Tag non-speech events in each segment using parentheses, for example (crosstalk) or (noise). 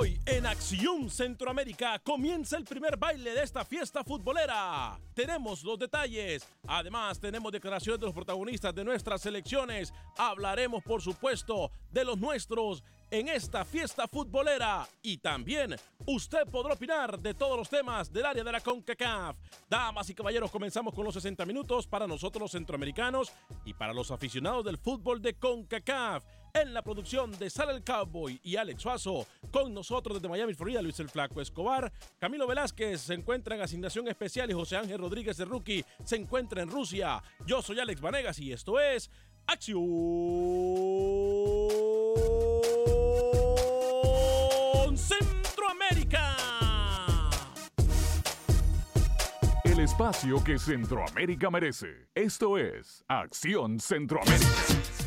Hoy en Acción Centroamérica comienza el primer baile de esta fiesta futbolera. Tenemos los detalles. Además, tenemos declaraciones de los protagonistas de nuestras selecciones. Hablaremos, por supuesto, de los nuestros en esta fiesta futbolera. Y también usted podrá opinar de todos los temas del área de la CONCACAF. Damas y caballeros, comenzamos con los 60 minutos para nosotros los centroamericanos y para los aficionados del fútbol de CONCACAF. En la producción de Sal el Cowboy y Alex Suazo, con nosotros desde Miami, Florida, Luis el Flaco Escobar. Camilo Velázquez se encuentra en asignación especial y José Ángel Rodríguez de Rookie se encuentra en Rusia. Yo soy Alex Vanegas y esto es Acción Centroamérica. El espacio que Centroamérica merece. Esto es Acción Centroamérica.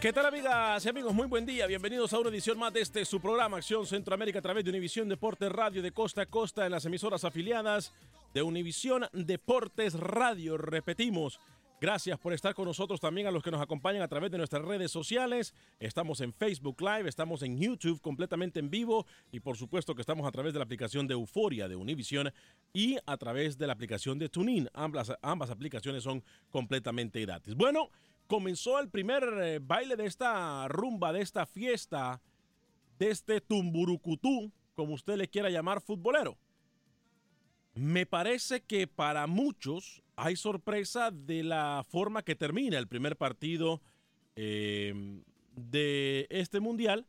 ¿Qué tal amigas y amigos? Muy buen día. Bienvenidos a una edición más de este su programa Acción Centroamérica a través de Univisión Deportes Radio de costa a costa en las emisoras afiliadas de Univisión Deportes Radio. Repetimos. Gracias por estar con nosotros también a los que nos acompañan a través de nuestras redes sociales. Estamos en Facebook Live, estamos en YouTube completamente en vivo y por supuesto que estamos a través de la aplicación de Euforia de Univision y a través de la aplicación de TuneIn. Ambas, ambas aplicaciones son completamente gratis. Bueno, comenzó el primer eh, baile de esta rumba, de esta fiesta, de este tumburucutú, como usted le quiera llamar, futbolero. Me parece que para muchos hay sorpresa de la forma que termina el primer partido eh, de este mundial.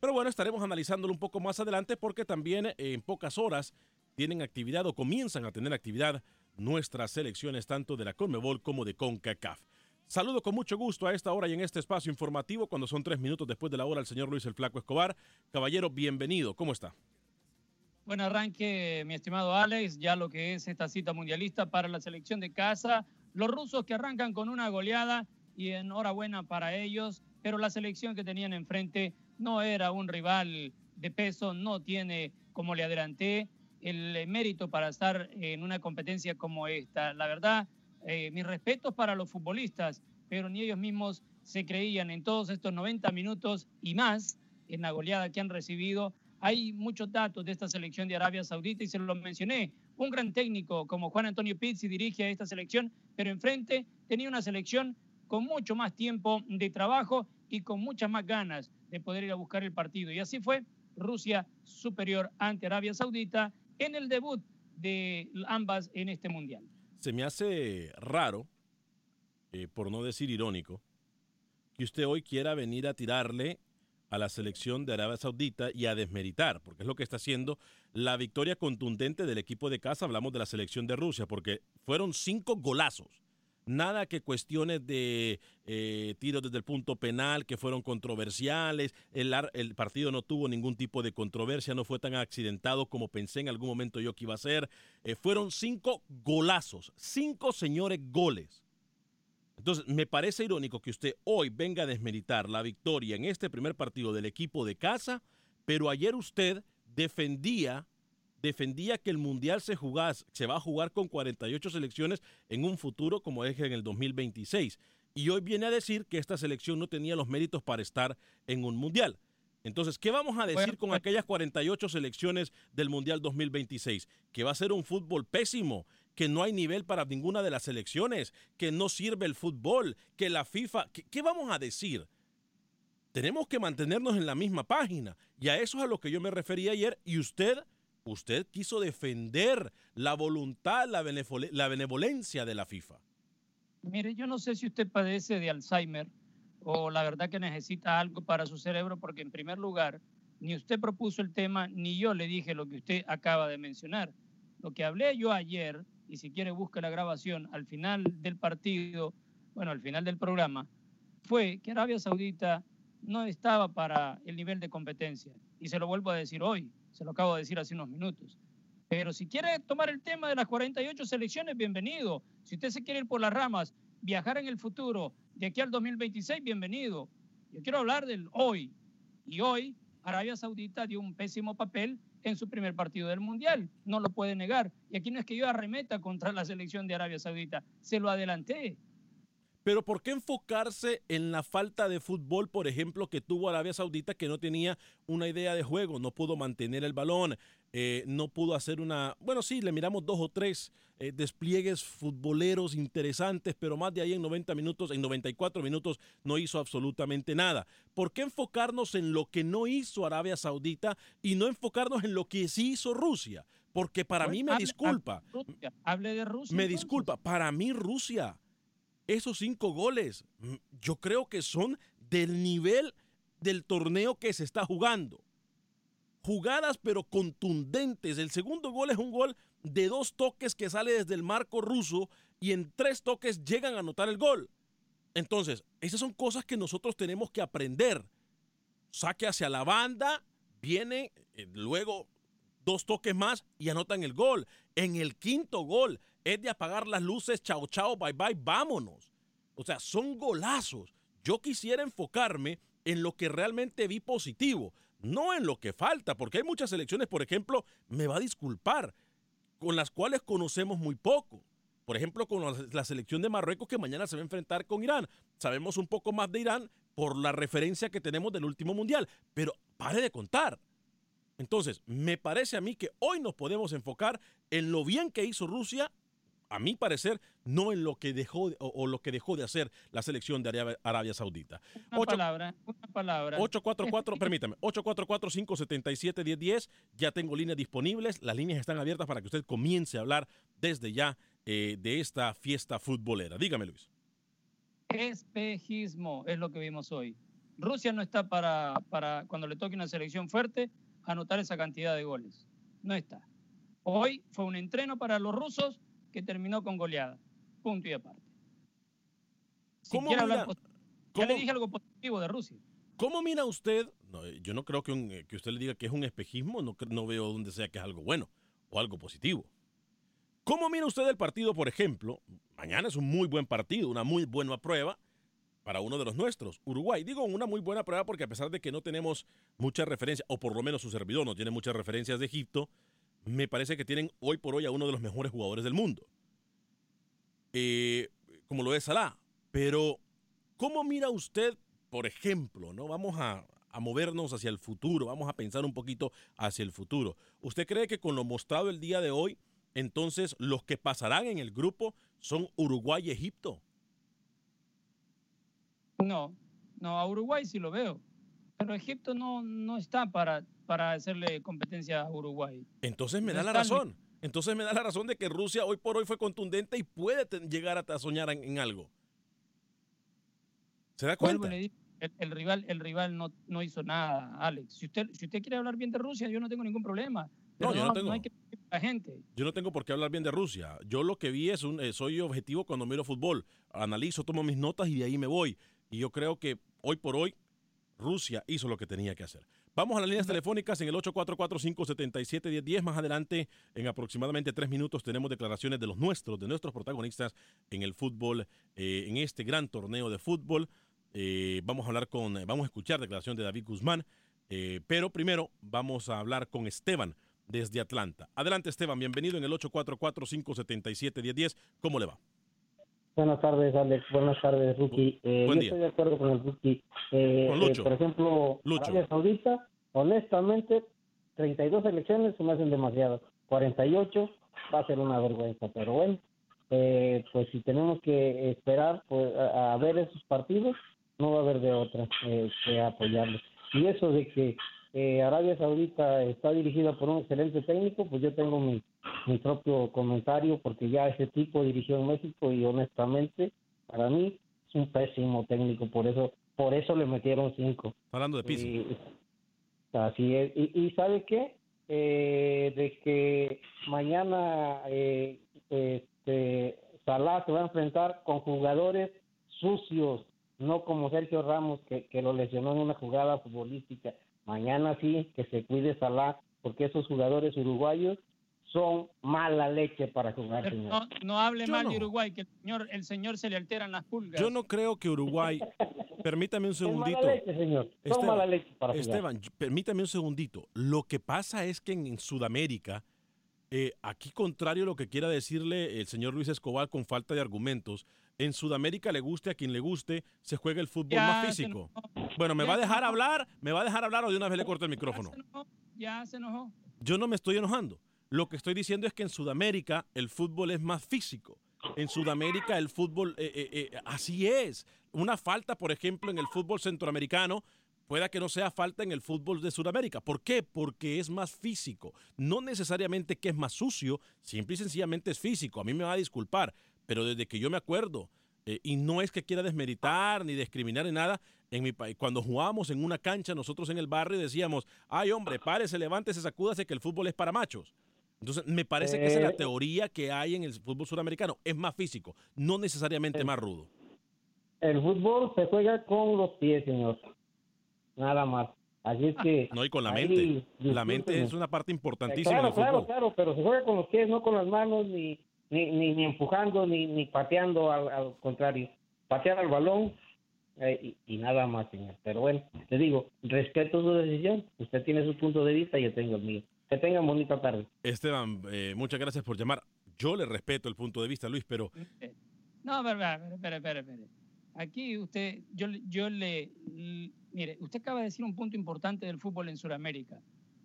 Pero bueno, estaremos analizándolo un poco más adelante porque también eh, en pocas horas tienen actividad o comienzan a tener actividad nuestras selecciones tanto de la CONMEBOL como de CONCACAF. Saludo con mucho gusto a esta hora y en este espacio informativo, cuando son tres minutos después de la hora, al señor Luis el Flaco Escobar. Caballero, bienvenido. ¿Cómo está? Buen arranque, mi estimado Alex, ya lo que es esta cita mundialista para la selección de casa. Los rusos que arrancan con una goleada y enhorabuena para ellos, pero la selección que tenían enfrente no era un rival de peso, no tiene, como le adelanté, el mérito para estar en una competencia como esta. La verdad, eh, mis respetos para los futbolistas, pero ni ellos mismos se creían en todos estos 90 minutos y más en la goleada que han recibido. Hay muchos datos de esta selección de Arabia Saudita y se lo mencioné. Un gran técnico como Juan Antonio Pizzi dirige a esta selección, pero enfrente tenía una selección con mucho más tiempo de trabajo y con muchas más ganas de poder ir a buscar el partido. Y así fue Rusia superior ante Arabia Saudita en el debut de ambas en este mundial. Se me hace raro, eh, por no decir irónico, que usted hoy quiera venir a tirarle a la selección de Arabia Saudita y a desmeritar, porque es lo que está haciendo la victoria contundente del equipo de casa. Hablamos de la selección de Rusia, porque fueron cinco golazos. Nada que cuestiones de eh, tiros desde el punto penal que fueron controversiales. El, ar- el partido no tuvo ningún tipo de controversia, no fue tan accidentado como pensé en algún momento yo que iba a ser. Eh, fueron cinco golazos, cinco señores goles. Entonces, me parece irónico que usted hoy venga a desmeritar la victoria en este primer partido del equipo de casa, pero ayer usted defendía defendía que el mundial se jugase, se va a jugar con 48 selecciones en un futuro como es en el 2026 y hoy viene a decir que esta selección no tenía los méritos para estar en un mundial. Entonces, ¿qué vamos a decir Bueno, con pues- aquellas 48 selecciones del Mundial 2026? Que va a ser un fútbol pésimo, que no hay nivel para ninguna de las selecciones, que no sirve el fútbol, que la FIFA... ¿Qué, qué vamos a decir? Tenemos que mantenernos en la misma página. Y a eso es a lo que yo me refería ayer. Y usted, usted quiso defender la voluntad, la, benevole- la benevolencia de la FIFA. Mire, yo no sé si usted padece de Alzheimer o la verdad que necesita algo para su cerebro, porque en primer lugar, ni usted propuso el tema, ni yo le dije lo que usted acaba de mencionar. Lo que hablé yo ayer, y si quiere busque la grabación, al final del partido, bueno, al final del programa, fue que Arabia Saudita no estaba para el nivel de competencia. Y se lo vuelvo a decir hoy, se lo acabo de decir hace unos minutos. Pero si quiere tomar el tema de las 48 selecciones, bienvenido. Si usted se quiere ir por las ramas, viajar en el futuro, de aquí al 2026, bienvenido. Yo quiero hablar del hoy. Y hoy, Arabia Saudita dio un pésimo papel en su primer partido del Mundial. No lo puede negar. Y aquí no es que yo arremeta contra la selección de Arabia Saudita. Se lo adelanté. Pero ¿por qué enfocarse en la falta de fútbol, por ejemplo, que tuvo Arabia Saudita, que no tenía una idea de juego, no pudo mantener el balón, eh, no pudo hacer una... Bueno, sí, le miramos dos o tres eh, despliegues futboleros interesantes, pero más de ahí en 90 minutos, en 94 minutos, no hizo absolutamente nada. ¿Por qué enfocarnos en lo que no hizo Arabia Saudita y no enfocarnos en lo que sí hizo Rusia? Porque para mí, me Hable- disculpa, hable de Rusia, Hable de Rusia. me entonces. disculpa, para mí Rusia, esos cinco goles, mm, yo creo que son del nivel del torneo que se está jugando. Jugadas pero contundentes. El segundo gol es un gol de dos toques que sale desde el marco ruso y en tres toques llegan a anotar el gol. Entonces, esas son cosas que nosotros tenemos que aprender. Saque hacia la banda, viene eh, luego dos toques más y anotan el gol. En el quinto gol es de apagar las luces, chao, chao, bye, bye, vámonos. O sea, son golazos. Yo quisiera enfocarme en lo que realmente vi positivo, no en lo que falta, porque hay muchas selecciones, por ejemplo, me va a disculpar, con las cuales conocemos muy poco. Por ejemplo, con la- selección de Marruecos que mañana se va a enfrentar con Irán. Sabemos un poco más de Irán por la referencia que tenemos del último mundial, pero pare de contar. Entonces, me parece a mí que hoy nos podemos enfocar en lo bien que hizo Rusia, a mi parecer, no en lo que dejó de- o, o lo que dejó de hacer la selección de Arabia, Arabia Saudita. Una Ocho- palabra, una palabra. 844, permítame, 844-577-1010. Ya tengo líneas disponibles. Las líneas están abiertas para que usted comience a hablar desde ya eh, de esta fiesta futbolera. Dígame, Luis. Espejismo es lo que vimos hoy. Rusia no está para, para cuando le toque una selección fuerte anotar esa cantidad de goles. No está. Hoy fue un entreno para los rusos que terminó con goleada. Punto y aparte. Si ¿Cómo quiere mira- hablar positivo, ya le cómo- dije algo positivo de Rusia. ¿Cómo mira usted? No, yo no creo que, un- que usted le diga que es un espejismo, no, no veo donde sea que es algo bueno o algo positivo. ¿Cómo mira usted el partido, por ejemplo? Mañana es un muy buen partido, una muy buena prueba para uno de los nuestros, Uruguay. Digo una muy buena prueba porque a pesar de que no tenemos muchas referencias, o por lo menos su servidor no tiene muchas referencias de Egipto, me parece que tienen hoy por hoy a uno de los mejores jugadores del mundo. Eh, como lo es Salah. Pero ¿Cómo mira usted, por ejemplo, no? Vamos a, a movernos hacia el futuro, vamos a pensar un poquito hacia el futuro. ¿Usted cree que con lo mostrado el día de hoy, entonces los que pasarán en el grupo son Uruguay y Egipto? No, no, a Uruguay sí lo veo. Pero Egipto no, no está para, para hacerle competencia a Uruguay. Entonces me No da la razón. Entonces me da la razón de que Rusia hoy por hoy fue contundente y puede llegar hasta soñar en, en algo. ¿Se da cuenta? digo, el, el rival, el rival no, no hizo nada, Alex. Si usted, si usted quiere hablar bien de Rusia, yo no tengo ningún problema. Pero yo no tengo. hay que mentir a la gente. Yo no tengo por qué hablar bien de Rusia. Yo lo que vi es un, eh, soy objetivo cuando miro fútbol. Analizo, tomo mis notas y de ahí me voy. Y yo creo que hoy por hoy Rusia hizo lo que tenía que hacer. Vamos a las líneas telefónicas en el 844-577-1010. Más adelante, en aproximadamente tres minutos, tenemos declaraciones de los nuestros, de nuestros protagonistas en el fútbol, eh, en este gran torneo de fútbol. Eh, vamos a hablar con, vamos a escuchar declaración de David Guzmán. eh, pero primero vamos a hablar con Esteban desde Atlanta. Adelante, Esteban, bienvenido en el 844-577-1010. ¿Cómo le va? Buenas tardes, Alex. Buenas tardes, Ruki. Eh, Buen yo día. estoy de acuerdo con el Ruki. Eh, Con Lucho. eh, por ejemplo, Lucho. Arabia Saudita, honestamente, 32 elecciones se me hacen demasiado. 48 va a ser una vergüenza, pero bueno, eh, pues si tenemos que esperar pues, a, a ver esos partidos, no va a haber de otra eh, que apoyarlos. Y eso de que eh, Arabia Saudita está dirigida por un excelente técnico, pues yo tengo mi, mi propio comentario porque ya ese tipo dirigió en México y honestamente para mí es un pésimo técnico, por eso por eso le metieron cinco. Hablando de Pizzi. Y- así es. Y, y ¿sabe qué? Eh, de que mañana eh, este, Salah se va a enfrentar con jugadores sucios, no como Sergio Ramos que, que lo lesionó en una jugada futbolística. Mañana sí, que se cuide Salah, porque esos jugadores uruguayos son mala leche para jugar, Pero señor. no, no hable Yo mal no. de Uruguay, que el señor, el señor se le alteran las pulgas. Yo no creo que Uruguay. (laughs) Permítame un Es mala segundito. leche, señor. Son Esteban, mala leche para jugar. Esteban, permítame un segundito. Lo que pasa es que en, en Sudamérica, eh, aquí contrario a lo que quiera decirle el señor Luis Escobar con falta de argumentos, en Sudamérica le guste a quien le guste, se juega el fútbol Ya más físico. Bueno, ¿me Ya va a dejar hablar? ¿Me va a dejar hablar o de una vez le corto el ya micrófono? se enojó, Ya se enojó. Yo no me estoy enojando. Lo que estoy diciendo es que en Sudamérica el fútbol es más físico. En Sudamérica el fútbol, eh, eh, eh, así es. Una falta, por ejemplo, en el fútbol centroamericano, pueda que no sea falta en el fútbol de Sudamérica. ¿Por qué? Porque es más físico. No necesariamente que es más sucio, simple y sencillamente es físico. A mí me va a disculpar, pero desde que yo me acuerdo, eh, y no es que quiera desmeritar ni discriminar ni nada, en mi país, cuando jugábamos en una cancha, nosotros en el barrio decíamos, ay hombre, párese, levántese, sacúdase que el fútbol es para machos. Entonces, me parece que esa es la Eh, teoría que hay en el fútbol suramericano. Es más físico, no necesariamente más rudo. El fútbol se juega con los pies, señor. Nada más. Así es (laughs) que. No, y con la mente. La mente es una parte importantísima Claro, claro, fútbol. claro, pero se juega con los pies, no con las manos, ni, ni, ni, ni empujando, ni, ni pateando, al, al contrario. Patear al balón eh, y, y nada más, señor. Pero bueno, le digo, respeto su decisión. Usted tiene su punto de vista y yo tengo el mío. Que tengan bonita tarde. Esteban, eh, muchas gracias por llamar. Yo le respeto el punto de vista, Luis, pero No, espere, espere, espere. Aquí usted, yo, le- yo le, mire, usted acaba de decir un punto importante del fútbol en Sudamérica.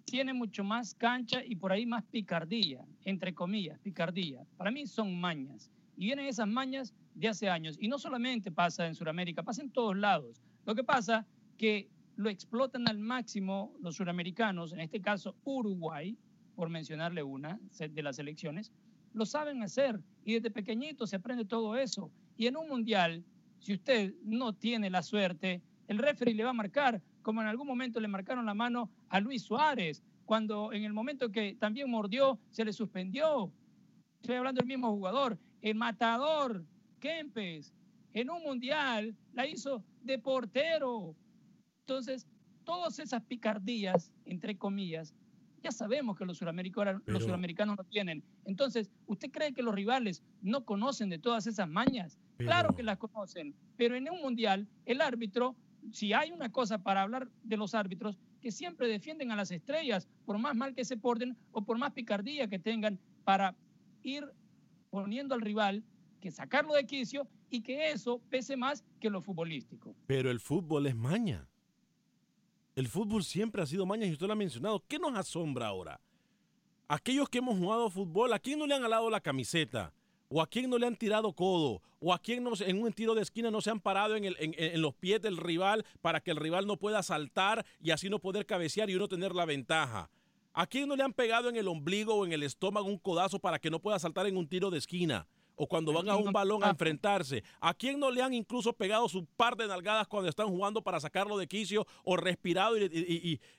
Tiene mucho más cancha y por ahí más picardía, entre comillas, picardía. Para mí son mañas. Y vienen esas mañas de hace años. Y no solamente pasa en Sudamérica, pasa en todos lados. Lo que pasa que lo explotan al máximo los suramericanos, en este caso Uruguay, por mencionarle una de las elecciones, lo saben hacer y desde pequeñito se aprende todo eso. Y en un mundial, si usted no tiene la suerte, el referee le va a marcar, como en algún momento le marcaron la mano a Luis Suárez, cuando en el momento que también mordió, se le suspendió. Estoy hablando del mismo jugador, el matador, Kempes, en un mundial la hizo de portero. Entonces, todas esas picardías, entre comillas, ya sabemos que los suramericanos, Pero- los suramericanos no tienen. Entonces, ¿usted cree que los rivales no conocen de todas esas mañas? Claro que las conocen, pero en un mundial, el árbitro, si hay una cosa para hablar de los árbitros, que siempre defienden a las estrellas, por más mal que se porten o por más picardía que tengan, para ir poniendo al rival, que sacarlo de quicio y que eso pese más que lo futbolístico. Pero el fútbol es maña. El fútbol siempre ha sido maña y usted lo ha mencionado. ¿Qué nos asombra ahora? Aquellos que hemos jugado fútbol, ¿a quién no le han alado la camiseta? ¿O a quién no le han tirado codo? ¿O a quién no, en un tiro de esquina no se han parado en, el- en- en los pies del rival para que el rival no pueda saltar y así no poder cabecear y uno tener la ventaja? ¿A quién no le han pegado en el ombligo o en el estómago un codazo para que no pueda saltar en un tiro de esquina? O cuando van a un balón a enfrentarse. ¿A quién no le han incluso pegado su par de nalgadas cuando están jugando para sacarlo de quicio o respirado y, y-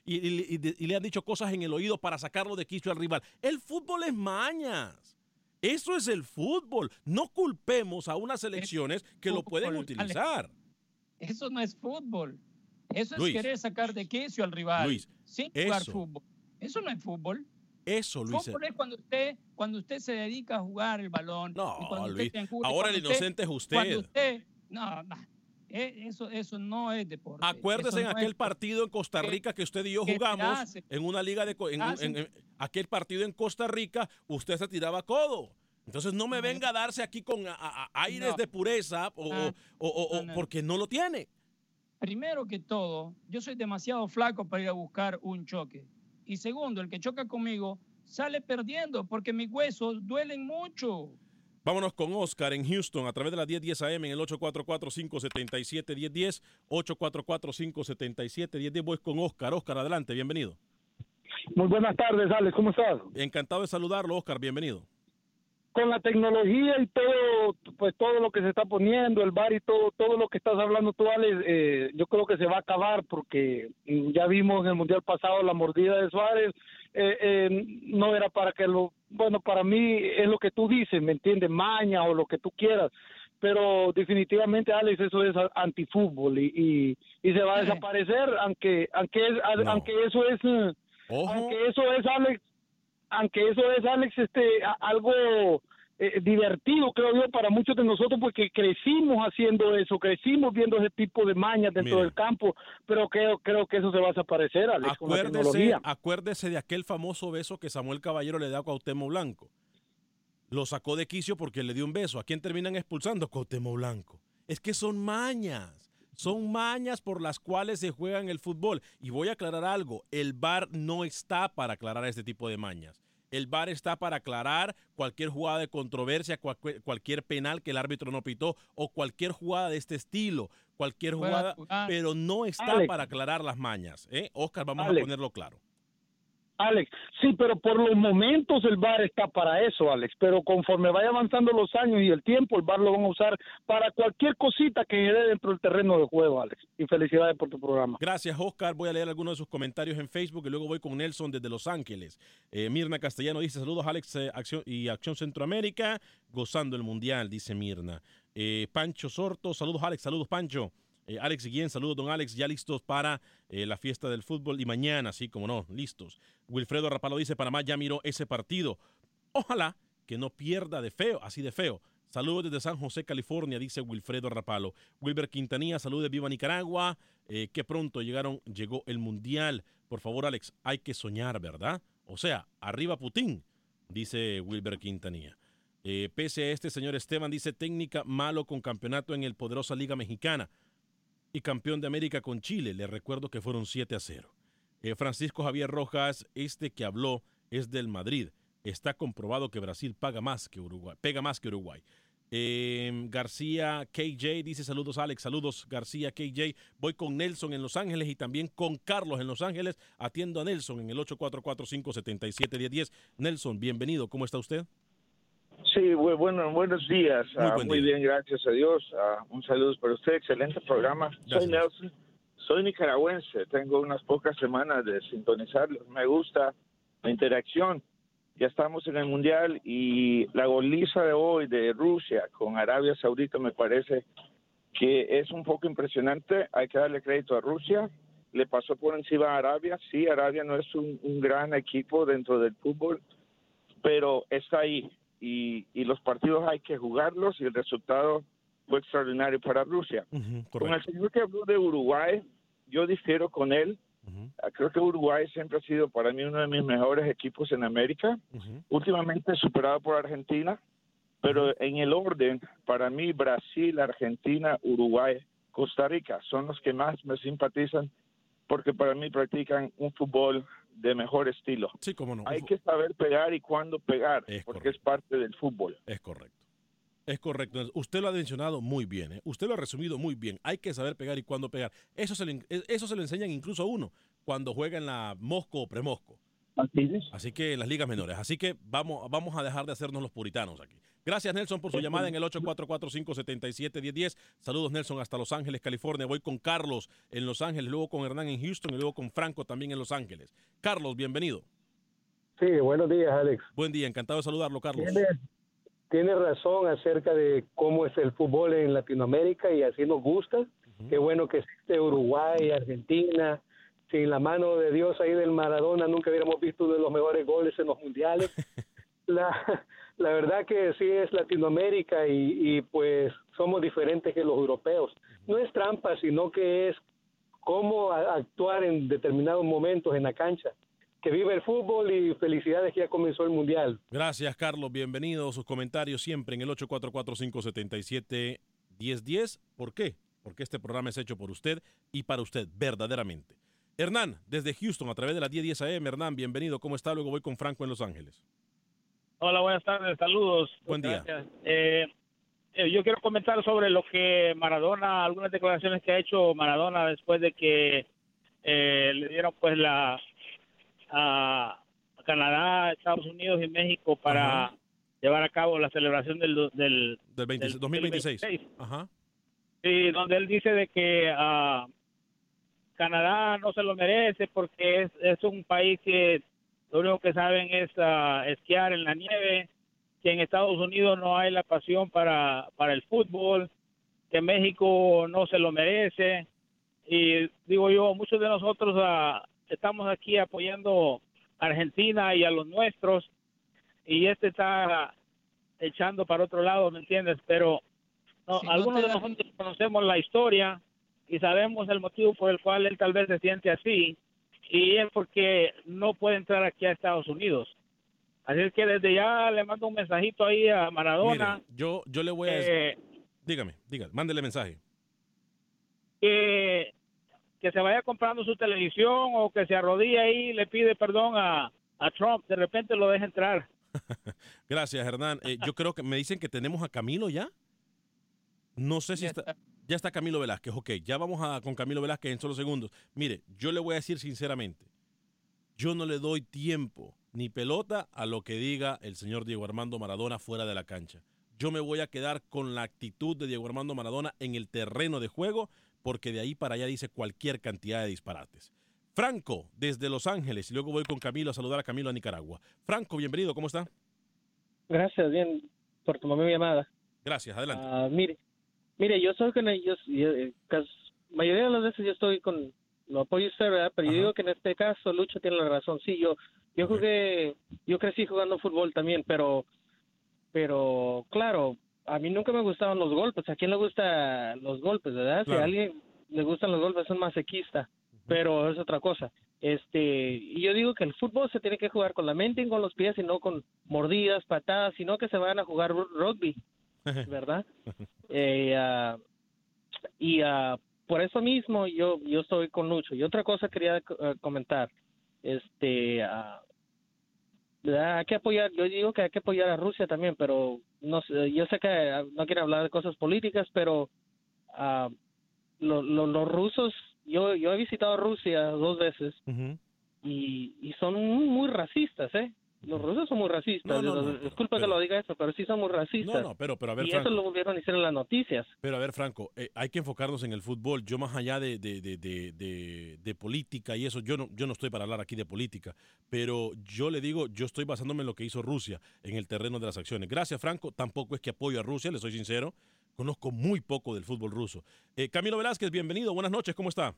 y- y- y- y- y le han dicho cosas en el oído para sacarlo de quicio al rival? El fútbol es mañas. Eso es el fútbol. No culpemos a unas selecciones que lo pueden utilizar. Eso no es fútbol. Eso es Luis. querer sacar de quicio al rival Luis, sin jugar eso. fútbol. Eso no es fútbol. Eso, Luis. Fútbol es cuando usted, cuando usted se dedica a jugar el balón. No, y Luis, ahora el inocente es usted. Cuando usted, no, no, eh, eso, eso no es deporte. Acuérdese en aquel partido en Costa Rica que usted y yo jugamos en una liga de co- en, en- en- aquel partido en Costa Rica, usted se tiraba codo. Entonces no me venga a darse aquí con a- a- a- aires No. de pureza o, Ah, o- o- no. porque no lo tiene. Primero que todo, yo soy demasiado flaco para ir a buscar un choque. Y segundo, el que choca conmigo sale perdiendo porque mis huesos duelen mucho. Vámonos con Oscar en Houston a través de la 1010 AM en el 844-577-1010. 844-577-1010. Voy con Oscar. Oscar, adelante, bienvenido. Muy buenas tardes, Alex, ¿cómo estás? Encantado de saludarlo, Oscar, bienvenido. Con la tecnología y todo, pues todo lo que se está poniendo, el bar y todo, todo lo que estás hablando tú, Alex, eh, yo creo que se va a acabar porque mm, ya vimos en el mundial pasado la mordida de Suárez, eh, eh, no era para que lo, bueno, para mí es lo que tú dices, ¿me entiendes? Maña o lo que tú quieras, pero definitivamente, Alex, eso es antifútbol y, y, y se va a desaparecer, aunque, aunque, es, aunque eso es, aunque eso es, Alex, aunque eso es, Alex, este, a- algo eh, divertido, creo yo, para muchos de nosotros, porque crecimos haciendo eso, crecimos viendo ese tipo de mañas dentro del campo, pero creo, creo que eso se va a desaparecer, Alex, con la Acuérdese, tecnología. acuérdese de aquel famoso beso que Samuel Caballero le da a Cuauhtémoc Blanco. Lo sacó de quicio porque le dio un beso. ¿A quién terminan expulsando? Cuauhtémoc Blanco. Es que son mañas. Son mañas por las cuales se juega en el fútbol. Y voy a aclarar algo. El VAR no está para aclarar este tipo de mañas. El VAR está para aclarar cualquier jugada de controversia, cualquier, cualquier penal que el árbitro no pitó o cualquier jugada de este estilo, cualquier jugada, pero no está Alex. para aclarar las mañas. ¿eh? Oscar, vamos Alex. a ponerlo claro. Alex, sí, pero por los momentos el VAR está para eso, Alex, pero conforme vaya avanzando los años y el tiempo, el VAR lo van a usar para cualquier cosita que dé dentro del terreno de juego, Alex. Y felicidades por tu programa. Gracias, Oscar. Voy a leer algunos de sus comentarios en Facebook y luego voy con Nelson desde Los Ángeles. Eh, Mirna Castellano dice: Saludos, Alex eh, Acción y Acción Centroamérica, gozando el mundial, dice Mirna. Eh, Pancho Sorto, saludos, Alex. Saludos, Pancho. Eh, Alex Guillén, saludos, don Alex. Ya listos para eh, la fiesta del fútbol y mañana, sí, como no, listos. Wilfredo Rapalo dice: Panamá ya miró ese partido. Ojalá que no pierda de feo, así de feo. Saludos desde San José, California, dice Wilfredo Rapalo. Wilber Quintanilla, saludos Viva Nicaragua. Eh, que pronto llegaron, llegó el Mundial. Por favor, Alex, hay que soñar, ¿verdad? O sea, arriba Putin, dice Wilber Quintanilla. Eh, pese a este, señor Esteban dice técnica malo con campeonato en el poderosa Liga Mexicana y campeón de América con Chile. Le recuerdo que fueron 7 a 0. Eh, Francisco Javier Rojas, este que habló es del Madrid. Está comprobado que Brasil paga más que Uruguay, pega más que Uruguay. Eh, García KJ dice saludos Alex, saludos García KJ. Voy con Nelson en Los Ángeles y también con Carlos en Los Ángeles. Atiendo a Nelson en el 844-577-1010. Nelson, bienvenido. ¿Cómo está usted? Sí, bu- bueno, buenos días. Muy Ah, buen muy día. bien, gracias a Dios. Ah, un saludo para usted, excelente programa. Gracias. Soy Nelson, soy nicaragüense, tengo unas pocas semanas de sintonizarlos. Me gusta la interacción. Ya estamos en el Mundial y la goliza de hoy de Rusia con Arabia Saudita me parece que es un poco impresionante. Hay que darle crédito a Rusia. Le pasó por encima a Arabia. Sí, Arabia no es un, un gran equipo dentro del fútbol, pero está ahí y, y los partidos hay que jugarlos y el resultado fue extraordinario para Rusia. Con el señor que habló de Uruguay, yo difiero con él. Ah, Creo que Uruguay siempre ha sido para mí uno de mis mejores equipos en América, últimamente superado por Argentina, Pero en el orden, para mí Brasil, Argentina, Uruguay, Costa Rica son los que más me simpatizan porque para mí practican un fútbol de mejor estilo. Sí, cómo no. Hay que saber pegar y cuándo pegar, porque es parte del fútbol. Es correcto. Es correcto. Usted lo ha mencionado muy bien. ¿eh? Usted lo ha resumido muy bien. Hay que saber pegar y cuándo pegar. Eso se, le, eso se lo enseñan incluso a uno cuando juega en la Mosco o Premosco. Así que en las ligas menores. Así que vamos, vamos a dejar de hacernos los puritanos aquí. Gracias, Nelson, por su llamada en el 844-577-1010. Saludos, Nelson, hasta Los Ángeles, California. Voy con Carlos en Los Ángeles, luego con Hernán en Houston y luego con Franco también en Los Ángeles. Carlos, bienvenido. Sí, buenos días, Alex. Buen día, encantado de saludarlo, Carlos. Tiene, tiene razón acerca de cómo es el fútbol en Latinoamérica y así nos gusta. Qué bueno que existe Uruguay, Argentina. Sin la mano de Dios ahí del Maradona nunca hubiéramos visto uno de los mejores goles en los mundiales. (laughs) la, la verdad que sí es Latinoamérica y, pues somos diferentes que los europeos. No es trampa, sino que es cómo actuar en determinados momentos en la cancha. Que vive el fútbol y felicidades que ya comenzó el mundial. Gracias, Carlos. Bienvenido. Sus comentarios siempre en el 844-577-1010. ¿Por qué? Porque este programa es hecho por usted y para usted, verdaderamente. Hernán, desde Houston, a través de la 1010 AM. Hernán, bienvenido. ¿Cómo está? Luego voy con Franco en Los Ángeles. Hola, buenas tardes, saludos. Buen día. Eh, eh, yo quiero comentar sobre lo que Maradona, algunas declaraciones que ha hecho Maradona después de que eh, le dieron pues la a Canadá, Estados Unidos y México para Ajá. llevar a cabo la celebración del, del, Del 20 del 2026. 26. Ajá. Sí, donde él dice de que ah, Canadá no se lo merece porque es, es un país que lo único que saben es ah, esquiar en la nieve, que en Estados Unidos no hay la pasión para, para el fútbol, que México no se lo merece. Y digo yo, muchos de nosotros ah, estamos aquí apoyando a Argentina y a los nuestros, y este está echando para otro lado, ¿me entiendes? Pero no, algunos de nosotros conocemos la historia y sabemos el motivo por el cual él tal vez se siente así y es porque no puede entrar aquí a Estados Unidos. Así es que desde ya le mando un mensajito ahí a Maradona Mire, yo, yo le voy a eh, Dígame, dígame, mándele mensaje. que, que se vaya comprando su televisión o que se arrodille ahí y le pide perdón a, a Trump. De repente lo deja entrar. (laughs) Gracias, Hernán. Eh, yo creo que me dicen que tenemos a Camilo ya. No sé si está, Ya está Camilo Velázquez. Ok, ya vamos a, con Camilo Velázquez en solo segundos. Mire, yo le voy a decir sinceramente, yo no le doy tiempo ni pelota a lo que diga el señor Diego Armando Maradona fuera de la cancha. Yo me voy a quedar con la actitud de Diego Armando Maradona en el terreno de juego, porque de ahí para allá dice cualquier cantidad de disparates. Franco, desde Los Ángeles, y luego voy con Camilo a saludar a Camilo a Nicaragua. Franco, bienvenido, ¿cómo está? Gracias, bien, por tomar mi llamada. Gracias, adelante. Ah, mire, mire, yo soy con ellos, yo, eh, cas- mayoría de las veces yo estoy con, lo apoyo usted, ¿verdad? Pero yo digo que en este caso Lucho tiene la razón. Sí, yo, yo jugué, yo crecí jugando fútbol también, pero, pero, claro, a mí nunca me gustaban los golpes. ¿A quién le gustan los golpes, verdad? Si a alguien le gustan los golpes, es un masoquista, pero es otra cosa. Este, y yo digo que el fútbol se tiene que jugar con la mente y con los pies y no con mordidas, patadas, sino que se van a jugar ru- rugby, ¿verdad? Eh, ah, y ah, por eso mismo yo yo estoy con Lucho. Y otra cosa quería eh, comentar, este, ah, hay que apoyar, yo digo que hay que apoyar a Rusia también, pero no sé, yo sé que no quiero hablar de cosas políticas, pero lo- lo- los rusos, yo yo he visitado Rusia dos veces y, y son muy, muy racistas, ¿eh? Los rusos son muy racistas. No, no, no, Disculpa que lo diga eso, pero sí son muy racistas. No, no, pero, pero a ver, y Franco. eso lo volvieron a decir en las noticias. Pero a ver, Franco, eh, hay que enfocarnos en el fútbol. Yo más allá de, de, de, de, de- de política y eso, yo no, yo no estoy para hablar aquí de política, pero yo le digo, yo estoy basándome en lo que hizo Rusia en el terreno de las acciones. Gracias, Franco. Tampoco es que apoyo a Rusia, le soy sincero. Conozco muy poco del fútbol ruso. Eh, Camilo Velázquez, bienvenido. Buenas noches, ¿cómo está?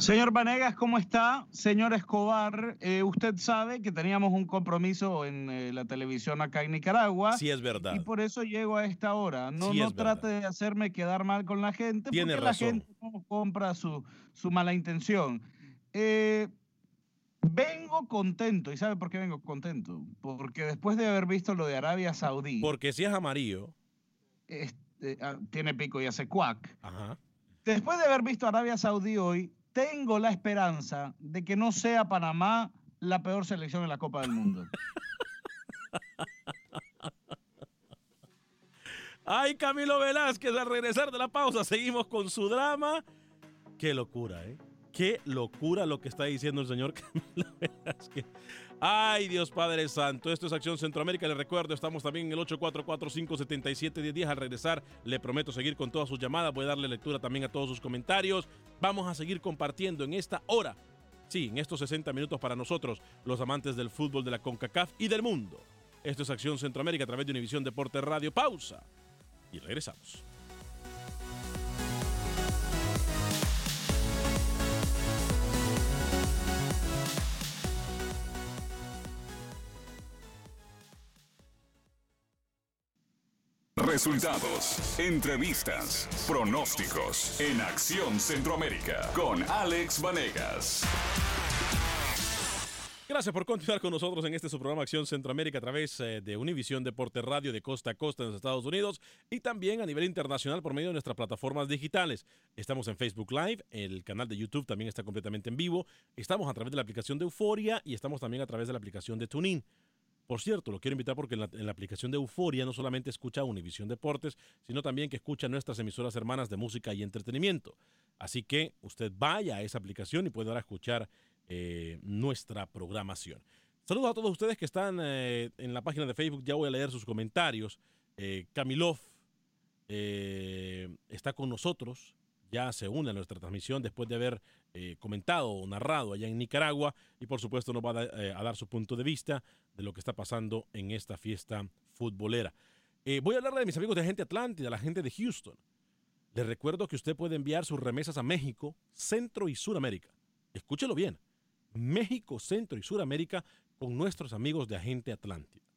Señor Vanegas, ¿cómo está? Señor Escobar, eh, usted sabe que teníamos un compromiso en eh, la televisión acá en Nicaragua. Sí, es verdad. Y por eso llego a esta hora. No, Sí, no es verdad. trate de hacerme quedar mal con la gente, Tiene porque razón. la gente no compra su, su mala intención. Eh, Vengo contento. ¿Y sabe por qué vengo contento? Porque después de haber visto lo de Arabia Saudí, Porque si es amarillo. este, ah, tiene pico y hace cuac. Ajá. Después de haber visto Arabia Saudí hoy, tengo la esperanza de que no sea Panamá la peor selección en la Copa del Mundo. Ay, Camilo Velázquez, al regresar de la pausa, seguimos con su drama. Qué locura, ¿eh? Qué locura lo que está diciendo el señor (laughs) Camilo Velázquez. Ay, Dios Padre Santo. Esto es Acción Centroamérica. Les recuerdo, estamos también en el 844-577-1010. Al regresar, le prometo seguir con todas sus llamadas. Voy a darle lectura también a todos sus comentarios. Vamos a seguir compartiendo en esta hora. Sí, en estos 60 minutos para nosotros, los amantes del fútbol de la CONCACAF y del mundo. Esto es Acción Centroamérica a través de Univisión Deporte Radio. Pausa. Y regresamos. Resultados, entrevistas, pronósticos en Acción Centroamérica con Alex Vanegas. Gracias por continuar con nosotros en este su programa Acción Centroamérica a través eh, de Univisión Deporte Radio de costa a costa en los Estados Unidos y también a nivel internacional por medio de nuestras plataformas digitales. Estamos en Facebook Live, el canal de YouTube también está completamente en vivo, estamos a través de la aplicación de Euforia y estamos también a través de la aplicación de TuneIn. Por cierto, lo quiero invitar porque en la, aplicación de Euforia no solamente escucha Univisión Deportes, sino también que escucha nuestras emisoras hermanas de música y entretenimiento. Así que usted vaya a esa aplicación y ahora escuchar eh, nuestra programación. Saludos a todos ustedes que están eh, en la página de Facebook. Ya voy a leer sus comentarios. Eh, Kamilov eh, está con nosotros. Ya se une a nuestra transmisión después de haber eh, comentado o narrado allá en Nicaragua. Y por supuesto nos va eh, a dar su punto de vista de lo que está pasando en esta fiesta futbolera. Eh, voy a hablarle de mis amigos de Gente Atlántida, la gente de Houston. Les recuerdo que usted puede enviar sus remesas a México, Centro y Suramérica. Escúchelo bien. México, Centro y Suramérica con nuestros amigos de Agente Atlántida.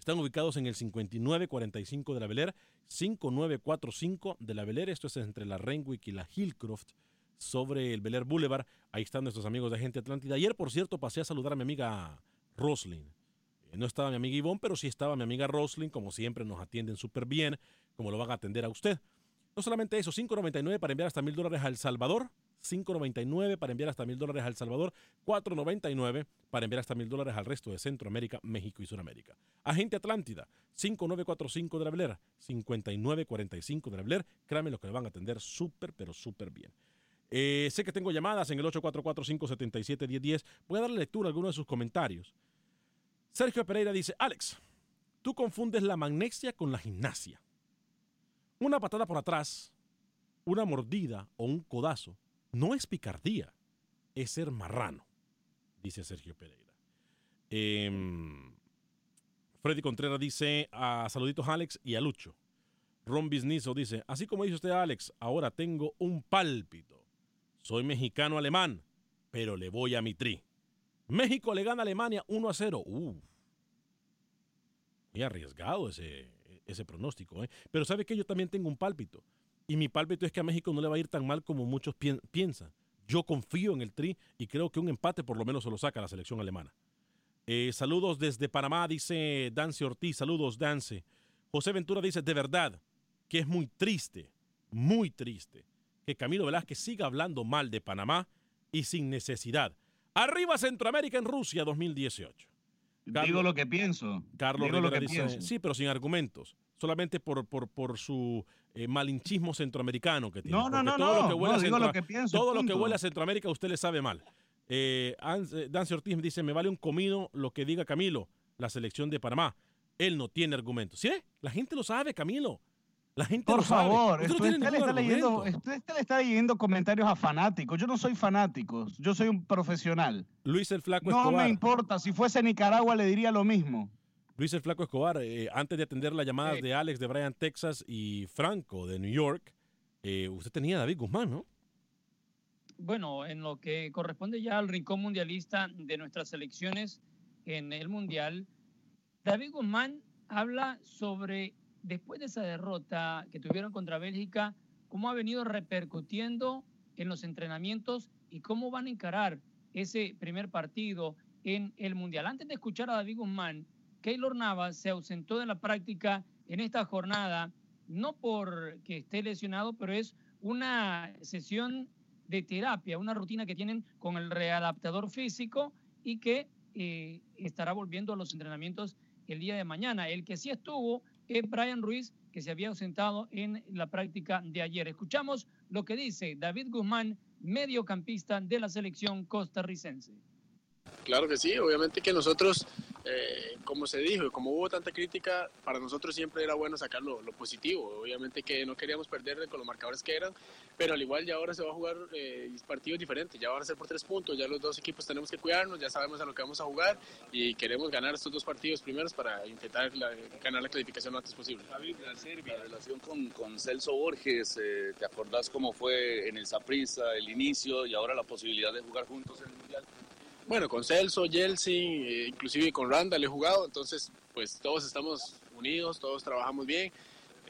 Están ubicados en el 5945 de la Beler, 5945 de la Beler. Esto es entre la Renwick y la Hillcroft, sobre el Beler Boulevard. Ahí están nuestros amigos de Agente Atlántida. Ayer, por cierto, pasé a saludar a mi amiga Roslyn. Eh, No estaba mi amiga Ivonne, pero sí estaba mi amiga Roslyn. Como siempre, nos atienden súper bien, como lo van a atender a usted. No solamente eso, 5.99 para enviar hasta mil dólares a El Salvador, 5.99 para enviar hasta mil dólares a El Salvador, 4.99 para enviar hasta mil dólares al resto de Centroamérica, México y Sudamérica. Agente Atlántida, 5945 de la Beler, 5945 de la Beler. Créanme lo que le van a atender súper, pero súper bien. Eh, sé que tengo llamadas en el 844-577-1010. Voy a darle lectura a algunos de sus comentarios. Sergio Pereira dice, Alex, tú confundes la magnesia con la gimnasia. Una patada por atrás, una mordida o un codazo no es picardía, es ser marrano, dice Sergio Pereira. Em, Freddy Contreras dice a saluditos a Alex y a Lucho. Ron Bisnizo dice, así como dice usted Alex, ahora tengo un pálpito. Soy mexicano-alemán, pero le voy a mi tri. México le gana a Alemania 1 a 0. Uf. Muy arriesgado ese, ese pronóstico. ¿eh? Pero ¿sabe que Yo también tengo un pálpito. Y mi pálpito es que a México no le va a ir tan mal como muchos pien- piensan. Yo confío en el tri y creo que un empate por lo menos se lo saca la selección alemana. Eh, saludos desde Panamá, dice Dance Ortiz. Saludos, Dance. José Ventura dice, de verdad, que es muy triste, muy triste, que Camilo Velázquez siga hablando mal de Panamá y sin necesidad. Arriba Centroamérica en Rusia 2018. Digo lo que pienso. Carlos Digo lo que dice, pienso. sí, pero sin argumentos. Solamente por, por, por su eh, malinchismo centroamericano que tiene. No, no, no, todo no, Lo que huele no, a digo lo que pienso, Todo lo que huele a Centroamérica usted le sabe mal. Eh, eh, Dance Ortiz me dice, me vale un comido lo que diga Camilo, la selección de Panamá. Él no tiene argumentos. ¿Sí? La gente lo sabe, Camilo. La gente Por favor, Usted no está leyendo, usted le está leyendo comentarios a fanáticos. Yo no soy fanático, yo soy un profesional. Luis el Flaco No Escobar. me importa, si fuese Nicaragua le diría lo mismo. Luis el Flaco Escobar, eh, antes de atender las llamadas de Alex de Bryan, Texas y Franco de New York, eh, usted tenía a David Guzmán, ¿no? Bueno, en lo que corresponde ya al rincón mundialista de nuestras selecciones en el Mundial, David Guzmán habla sobre, después de esa derrota que tuvieron contra Bélgica, cómo ha venido repercutiendo en los entrenamientos y cómo van a encarar ese primer partido en el Mundial. Antes de escuchar a David Guzmán, Keylor Navas se ausentó de la práctica en esta jornada, no porque esté lesionado, pero es una sesión de terapia, una rutina que tienen con el readaptador físico y que eh, estará volviendo a los entrenamientos el día de mañana. El que sí estuvo es Brian Ruiz, que se había ausentado en la práctica de ayer. Escuchamos lo que dice David Guzmán, mediocampista de la selección costarricense. Claro que sí, obviamente que nosotros, eh, como se dijo, como hubo tanta crítica, para nosotros siempre era bueno sacar lo, lo positivo. Obviamente que no queríamos perder con los marcadores que eran, pero al igual ya ahora se va a jugar eh, partidos diferentes, ya van a ser por tres puntos, ya los dos equipos tenemos que cuidarnos, ya sabemos a lo que vamos a jugar y queremos ganar estos dos partidos primeros para intentar la- ganar la clasificación lo antes posible. David, la relación con, con Celso Borges, eh, ¿te acordás cómo fue en el Saprissa el inicio y ahora la posibilidad de jugar juntos en el Mundial? Bueno, con Celso, Yeltsin, eh, inclusive con Randall he jugado, entonces pues todos estamos unidos, todos trabajamos bien,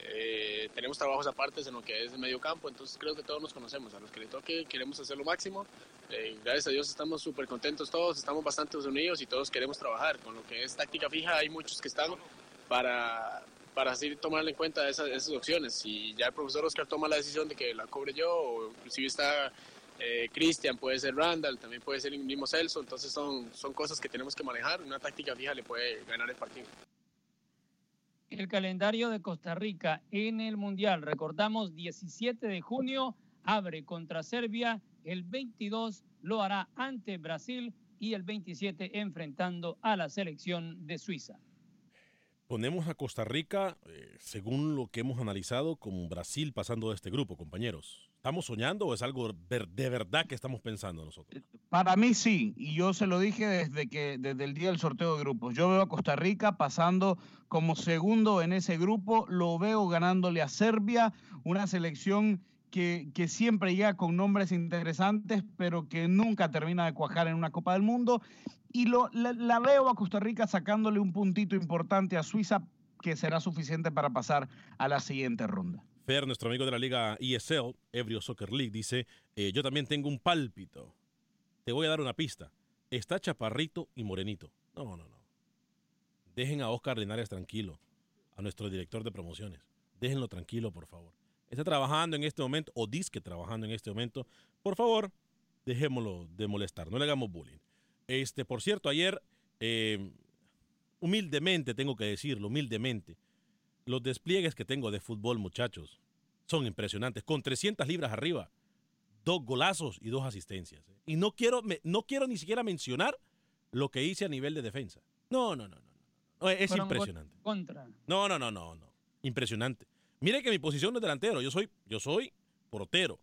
eh, tenemos trabajos aparte en lo que es el medio campo, entonces creo que todos nos conocemos, a los que le toque queremos hacer lo máximo, Eh, gracias a Dios estamos súper contentos todos, estamos bastante unidos y todos queremos trabajar, con lo que es táctica fija hay muchos que están para, para así tomar en cuenta esas, esas opciones, si ya el profesor Oscar toma la decisión de que la cobre yo, o inclusive está eh, Cristian, puede ser Randall, también puede ser el mismo Celso, entonces son, son cosas que tenemos que manejar, una táctica fija le puede ganar el partido. El calendario de Costa Rica en el Mundial, recordamos 17 de junio, abre contra Serbia, el 22 lo hará ante Brasil y el 27 enfrentando a la selección de Suiza. Ponemos a Costa Rica, eh, según lo que hemos analizado, como Brasil pasando de este grupo, compañeros. ¿Estamos soñando o es algo de verdad que estamos pensando nosotros? Para mí sí, y yo se lo dije desde que desde el día del sorteo de grupos. Yo veo a Costa Rica pasando como segundo en ese grupo, lo veo ganándole a Serbia, una selección que, que siempre llega con nombres interesantes, pero que nunca termina de cuajar en una Copa del Mundo. Y lo, la, la veo a Costa Rica sacándole un puntito importante a Suiza que será suficiente para pasar a la siguiente ronda. Fer, nuestro amigo de la liga ESL, Ebrio Soccer League, dice, eh, yo también tengo un pálpito. Te voy a dar una pista. Está chaparrito y morenito. No, no, no. Dejen a Oscar Linares tranquilo, a nuestro director de promociones. Déjenlo tranquilo, por favor. Está trabajando en este momento, o disque trabajando en este momento. Por favor, dejémoslo de molestar, no le hagamos bullying. Este, por cierto, ayer, eh, humildemente, tengo que decirlo, humildemente, los despliegues que tengo de fútbol, muchachos, son impresionantes. Con 300 libras arriba, dos golazos y dos asistencias. ¿eh? Y no quiero, me- no quiero ni siquiera mencionar lo que hice a nivel de defensa. No, no, no, no. no. Es Fueron impresionante. Contra. No, no, no, no, no. Impresionante. Mire que mi posición no es delantero, yo soy, yo soy portero.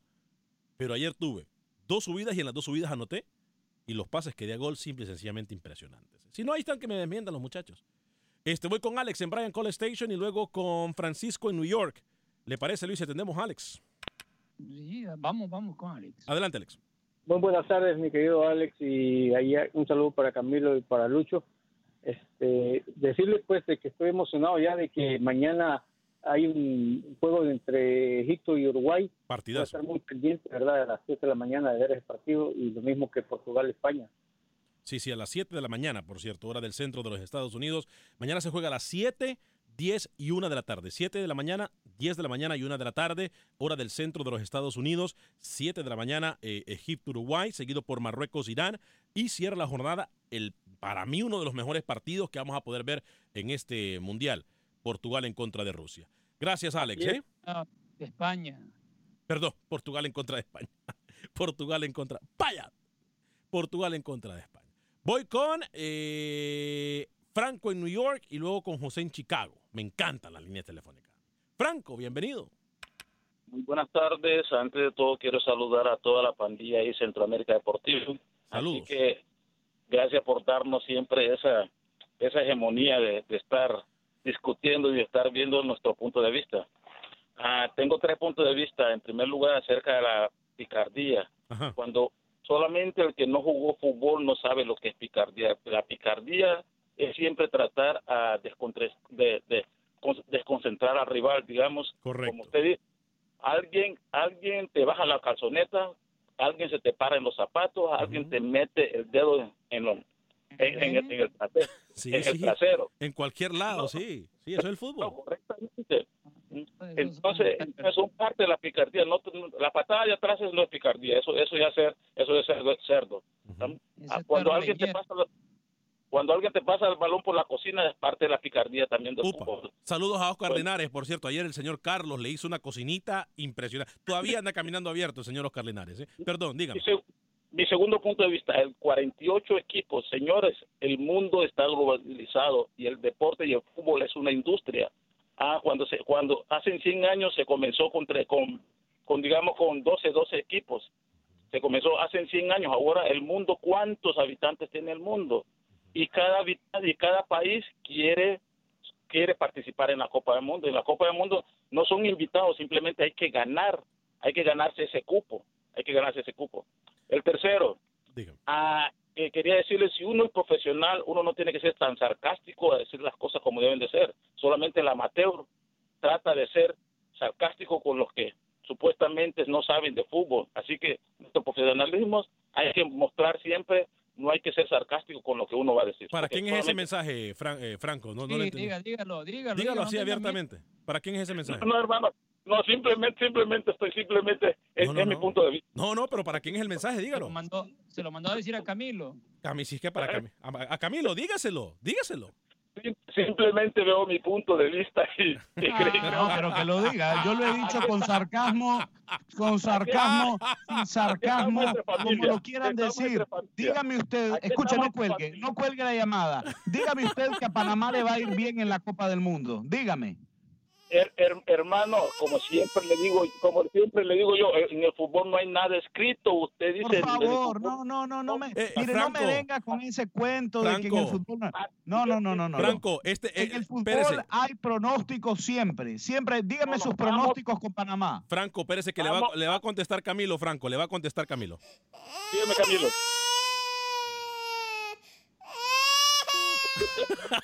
Pero ayer tuve dos subidas y en las dos subidas anoté y los pases que di a gol simple y sencillamente impresionantes. Si no, ahí están que me desmiendan los muchachos. Este, voy con Alex en Bryan Call Station y luego con Francisco en New York. ¿Le parece, Luis? Atendemos a Alex. Sí, vamos, vamos con Alex. Adelante, Alex. Muy buenas tardes, mi querido Alex, y ahí un saludo para Camilo y para Lucho. Este, decirles pues de que estoy emocionado ya de que mañana hay un juego entre Egipto y Uruguay. Voy a Partidazo. estar muy pendiente, ¿verdad? A las 7 de la mañana de ver ese partido y lo mismo que Portugal-España. Sí, sí, a las 7 de la mañana, por cierto, hora del centro de los Estados Unidos. Mañana se juega a las 7, 10 y 1 de la tarde. 7 de la mañana, 10 de la mañana y 1 de la tarde, hora del centro de los Estados Unidos. 7 de la mañana, eh, Egipto-Uruguay, seguido por Marruecos-Irán. Y cierra la jornada, el, para mí, uno de los mejores partidos que vamos a poder ver en este Mundial. Portugal en contra de Rusia. Gracias, Alex. ¿eh? Ah, España. Perdón, Portugal en contra de España. (laughs) Portugal en contra. ¡Vaya! Portugal en contra de España. Voy con eh, Franco en New York y luego con José en Chicago. Me encantan las líneas telefónicas. Franco, bienvenido. Muy buenas tardes. Antes de todo, quiero saludar a toda la pandilla ahí Centroamérica Deportivo. Saludos. Así que gracias por darnos siempre esa, esa hegemonía de, de estar discutiendo y de estar viendo nuestro punto de vista. Ah, tengo tres puntos de vista. En primer lugar, acerca de la picardía. Cuando solamente el que no jugó fútbol no sabe lo que es picardía. La picardía es siempre tratar a de, de con- desconcentrar al rival, digamos. Correcto. Como usted dice, alguien, alguien te baja la calzoneta alguien se te para en los zapatos, alguien te mete el dedo en, lo- en, en el, en el trasero. Sí, en el sí. trasero. En cualquier lado, sí. Sí, eso es el fútbol. Entonces, eso es parte de la picardía. No, la patada de atrás es no es picardía, eso, eso ya es ser, eso es cerdo. Ah, Cuando alguien te pasa cuando alguien te pasa el balón por la cocina es parte de la picardía también del fútbol. Saludos a Oscar. Linares, por cierto. Ayer el señor Carlos le hizo una cocinita impresionante. Todavía anda caminando abierto el señor Oscar Linares. ¿eh? Perdón, dígame. Mi, seg- mi segundo punto de vista, el 48 equipos, señores, el mundo está globalizado y el deporte y el fútbol es una industria. Ah, cuando se, cuando hace 100 años se comenzó con, con, con digamos con 12, 12 equipos. Se comenzó hace 100 años. Ahora el mundo, ¿cuántos habitantes tiene el mundo? Y cada habitante y cada país quiere quiere participar en la Copa del Mundo. En la Copa del Mundo no son invitados, simplemente hay que ganar, hay que ganarse ese cupo, hay que ganarse ese cupo. El tercero, ah, eh, quería decirle, si uno es profesional, uno no tiene que ser tan sarcástico a decir las cosas como deben de ser. Solamente el amateur trata de ser sarcástico con los que supuestamente no saben de fútbol. Así que nuestro profesionalismo hay que mostrar siempre, no hay que ser sarcástico con lo que uno va a decir. ¿Para quién es ese mensaje, Fran- eh, Franco? No, no Sí, lo entendí. diga, dígalo, dígalo. Dígalo así no abiertamente. ¿Para quién es ese mensaje? No, hermano, no, simplemente, simplemente estoy, simplemente, es, No, no, es mi no. punto de vista. No, no, pero ¿para quién es el mensaje? Dígalo. Mandó- se lo mandó a decir a Camilo. Cami, si es que para a, a Camilo, dígaselo, dígaselo. Simplemente veo mi punto de vista y, y (laughs) creo que- No, pero que lo diga. Yo lo he dicho con sarcasmo, con sarcasmo, sin sarcasmo, como lo quieran decir. Dígame usted, escuche, no cuelgue, no cuelgue la llamada. Dígame usted que a Panamá le va a ir bien en la Copa del Mundo. Dígame. Her- her- hermano, como siempre le digo, como siempre le digo yo, en el fútbol no hay nada escrito. Usted dice, Por en el favor, no, no, no, no me, Eh, mire, no Franco. me venga con ese cuento de que en el Franco. fútbol no, no, no, no, no, no. Franco, este, En eh, el fútbol espérese. hay pronósticos siempre, siempre. Dígame sus pronósticos con Panamá. Franco, espérese que le va, le va a contestar Camilo, Franco, le va a contestar Camilo. Dígame, Camilo. (laughs)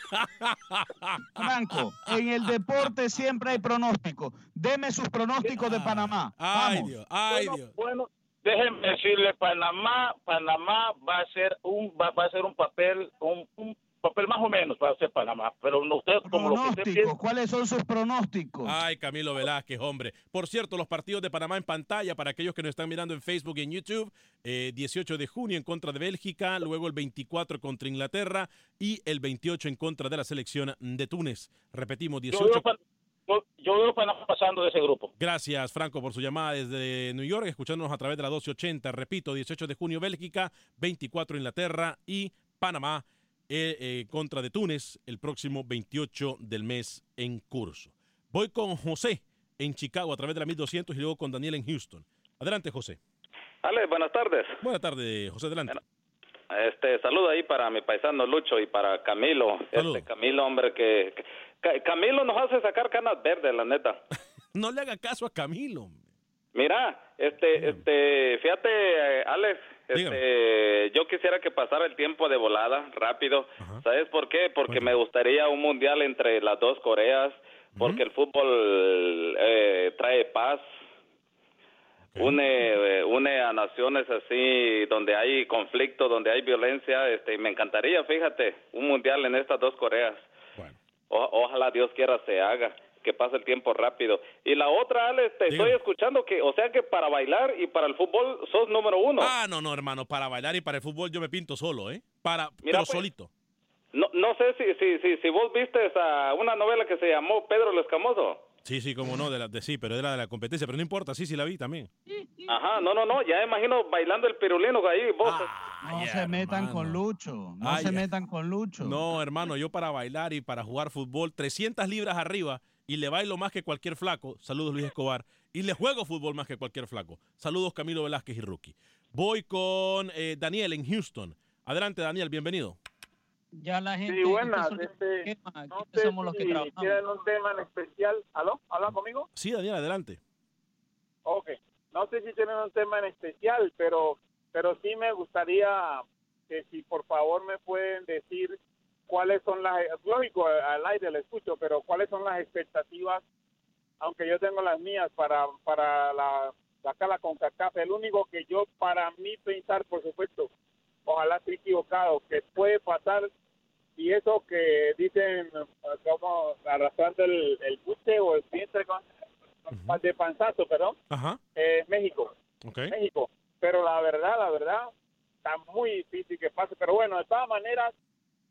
Franco, en el deporte siempre hay pronósticos. Deme sus pronósticos de Panamá. Vamos. bueno, bueno, déjenme decirle, Panamá, Panamá va a ser un, va, va a ser un papel, un, un papel más o menos va a ser Panamá, pero no usted como lo que usted Pronósticos, piensa. ¿cuáles son sus pronósticos? Ay, Camilo Velázquez, hombre. Por cierto, los partidos de Panamá en pantalla para aquellos que nos están mirando en Facebook y en YouTube. eh, 18 de junio en contra de Bélgica, luego el 24 contra Inglaterra y el 28 en contra de la selección de Túnez. Repetimos, Yo 18. veo, Pan- yo- yo veo Panamá pasando de ese grupo. Gracias, Franco, por su llamada desde New York, escuchándonos a través de la 1280. Repito, 18 de junio Bélgica, 24 Inglaterra y Panamá eh, eh, contra de Túnez el próximo 28 del mes en curso. Voy con José en Chicago a través de la 1200 y luego con Daniel en Houston. Adelante, José. Ale, buenas tardes. Buenas tardes, José, adelante. Este, saludo ahí para mi paisano Lucho y para Camilo. Este Camilo, hombre, que, que- Ca- Camilo nos hace sacar canas verdes, la neta. (laughs) No le haga caso a Camilo. Mira, este, este, fíjate, eh, Alex, este, yo quisiera que pasara el tiempo de volada, rápido. ¿Sabes por qué? Porque me gustaría un mundial entre las dos Coreas, porque el fútbol eh, trae paz, une, eh, une a naciones así, donde hay conflicto, donde hay violencia, este, y me encantaría, fíjate, un mundial en estas dos Coreas. O- ojalá Dios quiera se haga, que pase el tiempo rápido. Y la otra, Alex, te estoy escuchando que, o sea que para bailar y para el fútbol sos número uno. Ah, no, no, hermano, para bailar y para el fútbol yo me pinto solo, ¿eh? Para, Mira, pero pues, solito. No, no sé si, si, si, si vos viste a una novela que se llamó Pedro el Escamoso. Sí, sí, como no, de, la, de sí, pero era de la competencia, pero no importa, sí, sí la vi también. Ajá, no, no, no, ya imagino bailando el pirulino ahí, vos. No se metan con Lucho. No Ay, se metan con Lucho. No, hermano, yo para bailar y para jugar fútbol, 300 libras arriba y le bailo más que cualquier flaco. Saludos, Luis Escobar. Y le juego fútbol más que cualquier flaco. Saludos, Camilo Velázquez y Rookie. Voy con eh, Daniel en Houston. Adelante, Daniel, bienvenido. Ya la gente. Sí, buenas. Este, no sé somos los que si trabajamos. un tema en especial. ¿Aló? ¿Habla conmigo? Sí, Daniel, adelante. Ok. No sé si tienen un tema en especial, pero, pero sí me gustaría que si por favor me pueden decir cuáles son las, lógico, al aire le escucho, pero cuáles son las expectativas, aunque yo tengo las mías para, para la saca la CONCACAF. El único que yo, para mí pensar, por supuesto, ojalá esté equivocado, que puede pasar, y eso que dicen, eh, como arrastrando el, el buche o el vientre con- de panzazo, perdón, Ajá. es México. México. Pero la verdad, la verdad, está muy difícil que pase. Pero bueno, de todas maneras,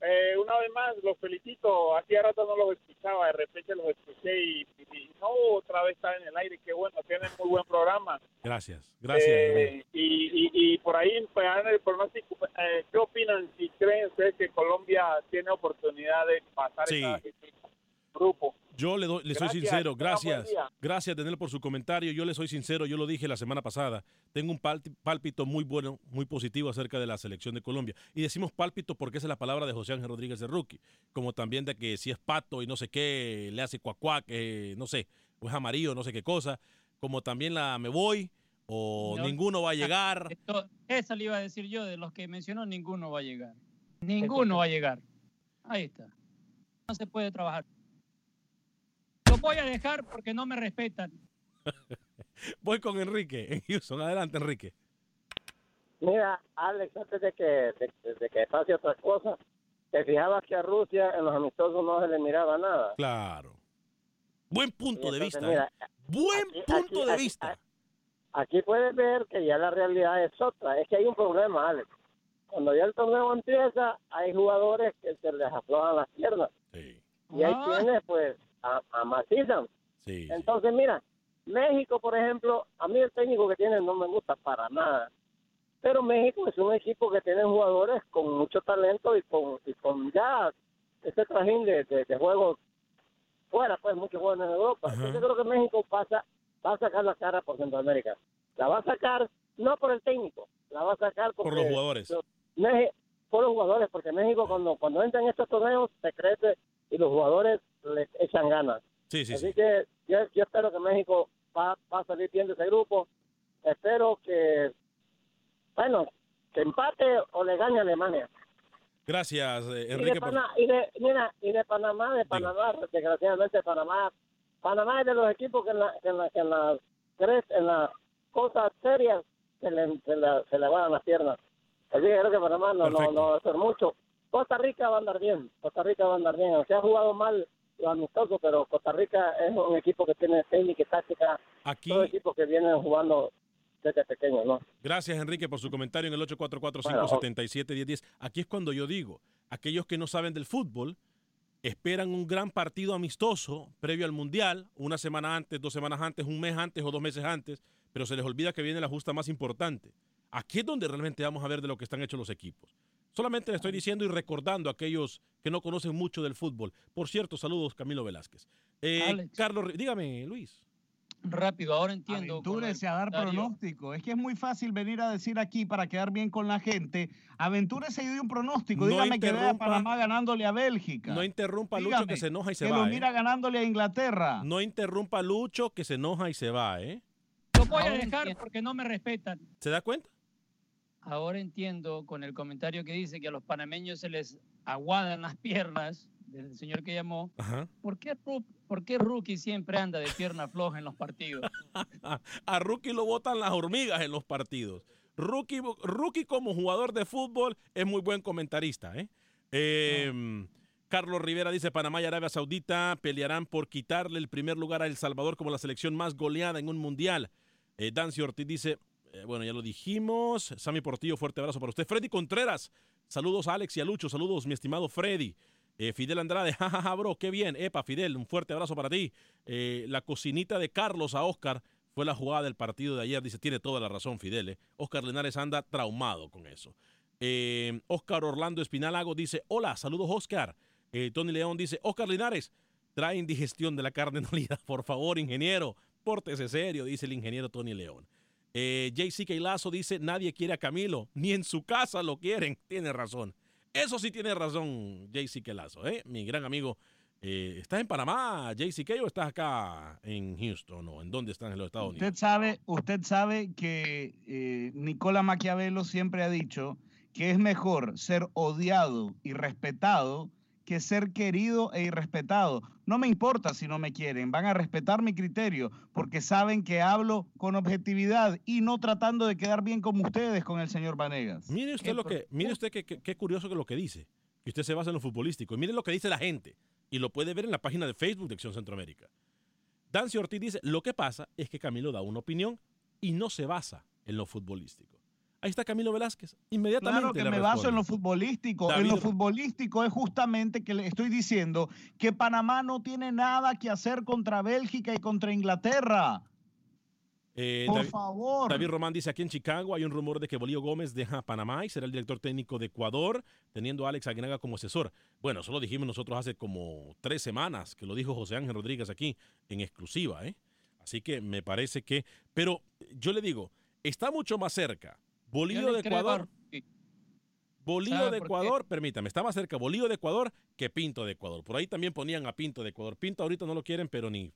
eh, una vez más, los felicito. Hacía rato no los escuchaba, de repente los escuché y, y no, otra vez está en el aire. Qué bueno, tienen muy buen programa. Gracias, gracias. Eh, y, y, y por ahí, pues, el pronóstico, eh, ¿qué opinan si creen ustedes que Colombia tiene oportunidad de pasar Sí. ese grupo? Yo le, doy- le soy sincero, gracias. Gracias, Daniel, por su comentario. Yo le soy sincero, yo lo dije la semana pasada. Tengo un pálpito muy bueno, muy positivo acerca de la selección de Colombia. Y decimos pálpito porque esa es la palabra de José Ángel Rodríguez de Rookie. Como también de que si es pato y no sé qué, le hace cuacuac, eh, no sé, o es amarillo, no sé qué cosa. Como también la me voy o No. ninguno va a llegar. (laughs) Esto- esa le iba a decir yo, de los que mencionó, ninguno va a llegar. Ninguno va a llegar. Ahí está. No se puede trabajar. Voy a dejar porque no me respetan. (laughs) Voy con Enrique en Houston. Adelante, Enrique. Mira, Alex, antes de que, de, de que pase otra cosa, te fijabas que a Rusia en los amistosos no se le miraba nada. Claro. Buen punto de vista. mira, ¿eh? Buen aquí- punto aquí- de aquí- vista. Aquí puedes ver que ya la realidad es otra. Es que hay un problema, Alex. Cuando ya el torneo empieza, hay jugadores que se les aflojan las piernas. Y hay Ah. quienes, pues, a- amacizan. Sí. Entonces, mira, México, por ejemplo, a mí el técnico que tiene no me gusta para nada. Pero México es un equipo que tiene jugadores con mucho talento y con, y con ya ese trajín de, de, de juegos fuera, pues muchos juegos en Europa. Entonces, yo creo que México pasa, va a sacar la cara por Centroamérica. La va a sacar no por el técnico, la va a sacar Por los jugadores. Por los jugadores, porque México cuando cuando entra en estos torneos se crece y los jugadores le echan ganas. Sí, sí, Así sí. que yo, yo espero que México va, va a salir bien de ese grupo. Espero que, bueno, que empate o le gane a Alemania. Gracias, eh, Y de, Enrique. por- Pana- y, de, mira, y de Panamá, de Panamá, desgraciadamente Panamá, Panamá es de los equipos que en, la, que en, la, que en las tres, en las cosas serias se le, se le, se le van las piernas. Así que creo que Panamá no, no, no va a hacer mucho. Costa Rica va a andar bien, Costa Rica va a andar bien. Se ha jugado mal los amistosos, pero Costa Rica es un equipo que tiene técnica y táctica. Aquí- Todos equipos que vienen jugando desde pequeños, ¿no? Gracias, Enrique, por su comentario en el 844-577-1010. Aquí es cuando yo digo, aquellos que no saben del fútbol esperan un gran partido amistoso previo al Mundial, una semana antes, dos semanas antes, un mes antes o dos meses antes, pero se les olvida que viene la justa más importante. Aquí es donde realmente vamos a ver de lo que están hechos los equipos. Solamente le estoy diciendo y recordando a aquellos que no conocen mucho del fútbol. Por cierto, saludos, Camilo Velázquez. Eh. Carlos, dígame, Luis. Rápido, ahora entiendo. Aventúrese a dar pronóstico. Es que es muy fácil venir a decir aquí para quedar bien con la gente. Aventúrese y dé un pronóstico. No Dígame que vea a Panamá ganándole a Bélgica. No interrumpa a Lucho Dígame, que se enoja y se que va. lo ¿eh? mira ganándole a Inglaterra. No interrumpa a Lucho que se enoja y se va, ¿eh? Lo voy a dejar porque no me respetan. ¿Se da cuenta? Ahora entiendo con el comentario que dice que a los panameños se les aguadan las piernas del señor que llamó. Ajá. ¿Por qué, ¿Por qué Rookie siempre anda de pierna floja en los partidos? (laughs) A Rookie lo botan las hormigas en los partidos. Rookie, Rookie como jugador de fútbol es muy buen comentarista, ¿eh? Eh, Carlos Rivera dice, Panamá y Arabia Saudita pelearán por quitarle el primer lugar a El Salvador como la selección más goleada en un mundial. Eh, Dancy Ortiz dice, eh, bueno, ya lo dijimos. Sammy Portillo, fuerte abrazo para usted. Freddy Contreras, saludos a Alex y a Lucho, saludos mi estimado Freddy. Eh, Fidel Andrade, (laughs) jajaja, bro, qué bien. Epa, Fidel, un fuerte abrazo para ti. Eh, la cocinita de Carlos a Oscar fue la jugada del partido de ayer. Dice, tiene toda la razón, Fidel. Oscar Linares anda traumado con eso. Oscar Orlando Espinalago dice, hola, saludos Oscar. Tony León dice, Oscar Linares, trae indigestión de la carne (laughs) molida. Por favor, ingeniero, pórtese serio, dice el ingeniero Tony León. Eh, JC Lazo dice, nadie quiere a Camilo, ni en su casa lo quieren. (laughs) Tiene razón. Eso sí tiene razón, JC Lazo, ¿eh? mi gran amigo. Eh, ¿Estás en Panamá, JCK, o estás acá en Houston o en dónde están en los Estados Unidos? Usted sabe, usted sabe que eh, Nicola Maquiavelo siempre ha dicho que es mejor ser odiado y respetado que ser querido e irrespetado. No me importa si no me quieren, van a respetar mi criterio porque saben que hablo con objetividad y no tratando de quedar bien como ustedes con el señor Vanegas. Mire usted lo que, mire usted qué, qué- qué curioso que lo que dice, que usted se basa en lo futbolístico. Y mire lo que dice la gente. Y lo puede ver en la página de Facebook de Acción Centroamérica. Dancy Ortiz dice, lo que pasa es que Camilo da una opinión y no se basa en lo futbolístico. Ahí está Camilo Velázquez. Inmediatamente Claro que me baso en lo futbolístico. en lo futbolístico es justamente que le estoy diciendo que Panamá no tiene nada que hacer contra Bélgica y contra Inglaterra. Eh, Por David- favor. David Román dice, aquí en Chicago hay un rumor de que Bolío Gómez deja a Panamá y será el director técnico de Ecuador, teniendo a Alex Aguinaga como asesor. Bueno, eso lo dijimos nosotros hace como tres semanas, que lo dijo José Ángel Rodríguez aquí en exclusiva. ¿eh? Así que me parece que... Pero yo le digo, está mucho más cerca Le de Ecuador. ¿Sabe de qué? Ecuador, permítame, está más cerca Bolío de Ecuador que Pinto de Ecuador. Por ahí también ponían a Pinto de Ecuador. Pinto ahorita no lo quieren, pero ni,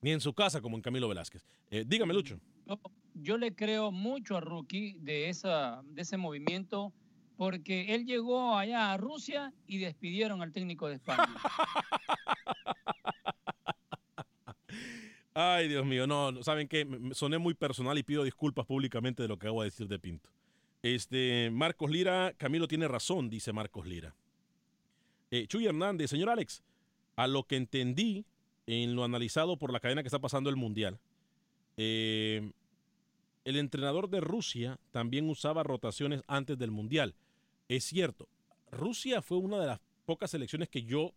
ni en su casa como en Camilo Velázquez. Eh, dígame, Lucho. Yo, yo le creo mucho a Rookie de, esa, de ese movimiento porque él llegó allá a Rusia y despidieron al técnico de España. (laughs) Ay, Dios mío, no, ¿saben qué? Soné muy personal y pido disculpas públicamente de lo que acabo de decir de Pinto. Este, Marcos Lira, Camilo tiene razón, dice Marcos Lira. Eh, Chuy Hernández, señor Alex, a lo que entendí en lo analizado por la cadena que está pasando el Mundial, eh, el entrenador de Rusia también usaba rotaciones antes del Mundial. Es cierto, Rusia fue una de las pocas selecciones que yo,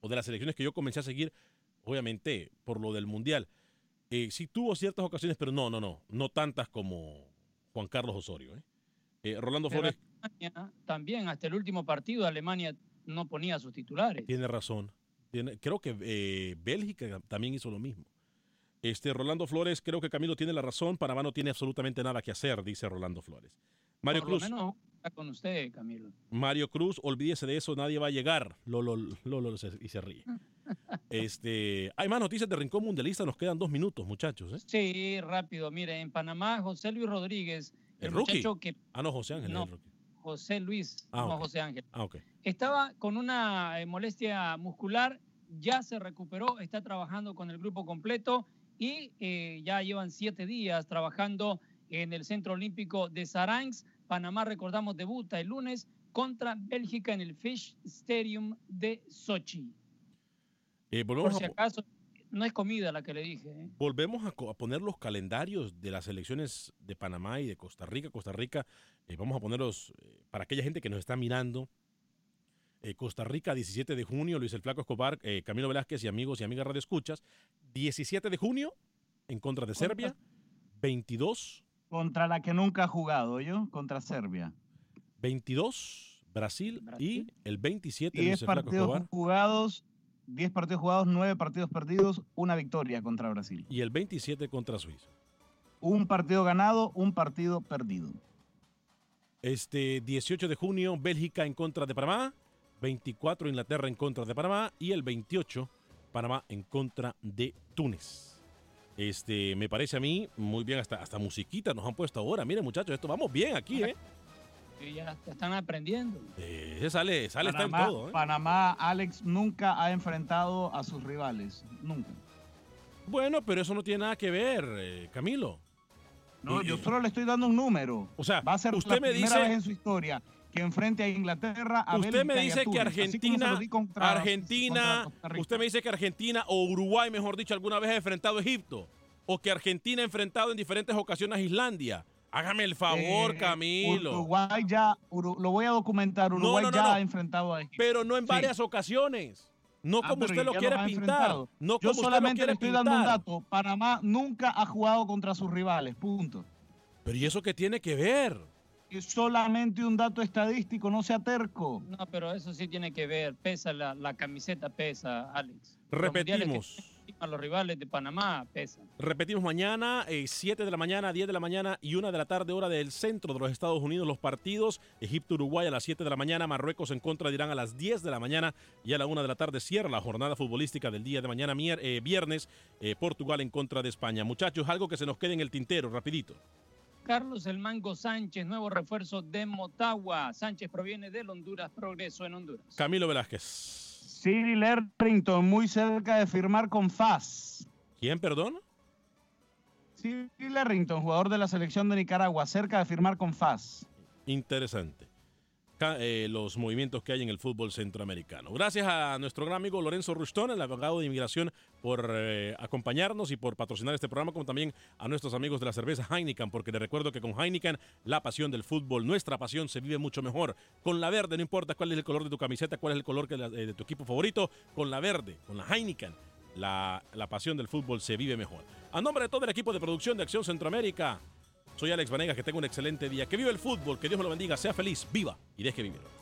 o de las selecciones que yo comencé a seguir, obviamente, por lo del Mundial. Eh, sí tuvo ciertas ocasiones, pero no, no, no, no tantas como Juan Carlos Osorio. ¿eh? Eh, Rolando Pero Flores Alemania también, hasta el último partido, Alemania no ponía sus titulares. tiene razón. Tiene- creo que eh, Bélgica también hizo lo mismo. Este, Rolando Flores, creo que Camilo tiene la razón. Panamá no tiene absolutamente nada que hacer, dice Rolando Flores. Mario Por lo Cruz. menos está con usted, Camilo. Mario Cruz, olvídese de eso, nadie va a llegar. Lolo, Lolo se- y se ríe. Este, hay más noticias de Rincón Mundialista, nos quedan dos minutos, muchachos. ¿eh? Sí, rápido. Mire, en Panamá, José Luis Rodríguez, el, ¿El rookie? muchacho que... Ah, no, José Ángel. No, el rookie. José Luis, Ah, no. José Ángel. Ah, ok. Estaba con una eh, molestia muscular, ya se recuperó, está trabajando con el grupo completo y eh, ya llevan siete días trabajando en el Centro Olímpico de Saransk. Panamá, recordamos, debuta el lunes contra Bélgica en el Fish Stadium de Sochi. Eh, volvemos Por si a, acaso, no es comida la que le dije. ¿eh? volvemos a, poner los calendarios de las elecciones de Panamá y de Costa Rica. Costa Rica, eh, vamos a ponerlos para aquella gente que nos está mirando. Costa Rica, 17 de junio, Luis el Flaco Escobar, Camilo Velázquez y amigos y amigas Radio Escuchas. 17 de junio, en contra de Serbia. 22, Contra la que nunca ha jugado, yo, contra Serbia. 22, Brasil, y el 27, Luis 10 el Flaco Escobar. jugados, 10 partidos jugados, 9 partidos perdidos, una victoria contra Brasil. Y el 27 contra Suiza. Un partido ganado, un partido perdido. Este 18 de junio, Bélgica en contra de Panamá. 24, Inglaterra en contra de Panamá. Y el 28, Panamá en contra de Túnez. Este, me parece a mí muy bien, hasta, hasta musiquita nos han puesto ahora. Miren, muchachos, esto vamos bien aquí, ¿eh? Y ya están aprendiendo. Eh, sale, sale, está en todo, ¿eh? Panamá, Alex, nunca ha enfrentado a sus rivales. Nunca. Bueno, pero eso no tiene nada que ver, eh, Camilo. No, yo solo le estoy dando un número. O sea, va a ser usted la me primera dice- vez en su historia que enfrente a Inglaterra, a Usted me Bélgica y a dice que Argentina, contra- Argentina, contra usted me dice que Argentina o Uruguay, mejor dicho, alguna vez ha enfrentado a Egipto, o que Argentina ha enfrentado en diferentes ocasiones a Islandia. Hágame el favor, Eh, Camilo. Uruguay ya, Uru- lo voy a documentar, Uruguay no, no, ya no. ha enfrentado a Egipto. Pero no en Sí. varias ocasiones. No Ah, como usted lo quiere pintar. No Yo como usted lo solamente quiere le estoy dando un dato. Panamá nunca ha jugado contra sus rivales, punto. Pero ¿y eso qué tiene que ver? Es solamente un dato estadístico, no sea terco. No, pero eso sí tiene que ver. Pesa la, la camiseta, pesa, Alex. Repetimos. A los rivales de Panamá pesan. Repetimos mañana, eh, 7 de la mañana, 10 de la mañana y 1 de la tarde, hora del centro de los Estados Unidos, los partidos. Egipto-Uruguay a las 7 de la mañana, Marruecos en contra de Irán a las 10 de la mañana y a la 1 de la tarde cierra la jornada futbolística del día de mañana, mier- eh, viernes, eh, Portugal en contra de España. Muchachos, algo que se nos quede en el tintero, rapidito. Carlos El Mango Sánchez, nuevo refuerzo de Motagua. Sánchez proviene del Honduras Progreso en Honduras. Camilo Velázquez. Cyril Errington, muy cerca de firmar con FAS. ¿Quién, perdón? Cyril Errington, jugador de la selección de Nicaragua, cerca de firmar con FAS. Interesante. Eh, los movimientos que hay en el fútbol centroamericano. Gracias a nuestro gran amigo Lorenzo Rustón, el abogado de inmigración, por eh, acompañarnos y por patrocinar este programa, como también a nuestros amigos de la cerveza Heineken, porque les recuerdo que con Heineken la pasión del fútbol, nuestra pasión se vive mucho mejor. Con la verde, no importa cuál es el color de tu camiseta, cuál es el color eh, de tu equipo favorito, con la verde, con la Heineken, la, la pasión del fútbol se vive mejor. A nombre de todo el equipo de producción de Acción Centroamérica, soy Alex Vanegas, que tenga un excelente día. Que viva el fútbol, que Dios me lo bendiga, sea feliz, viva y deje vivir.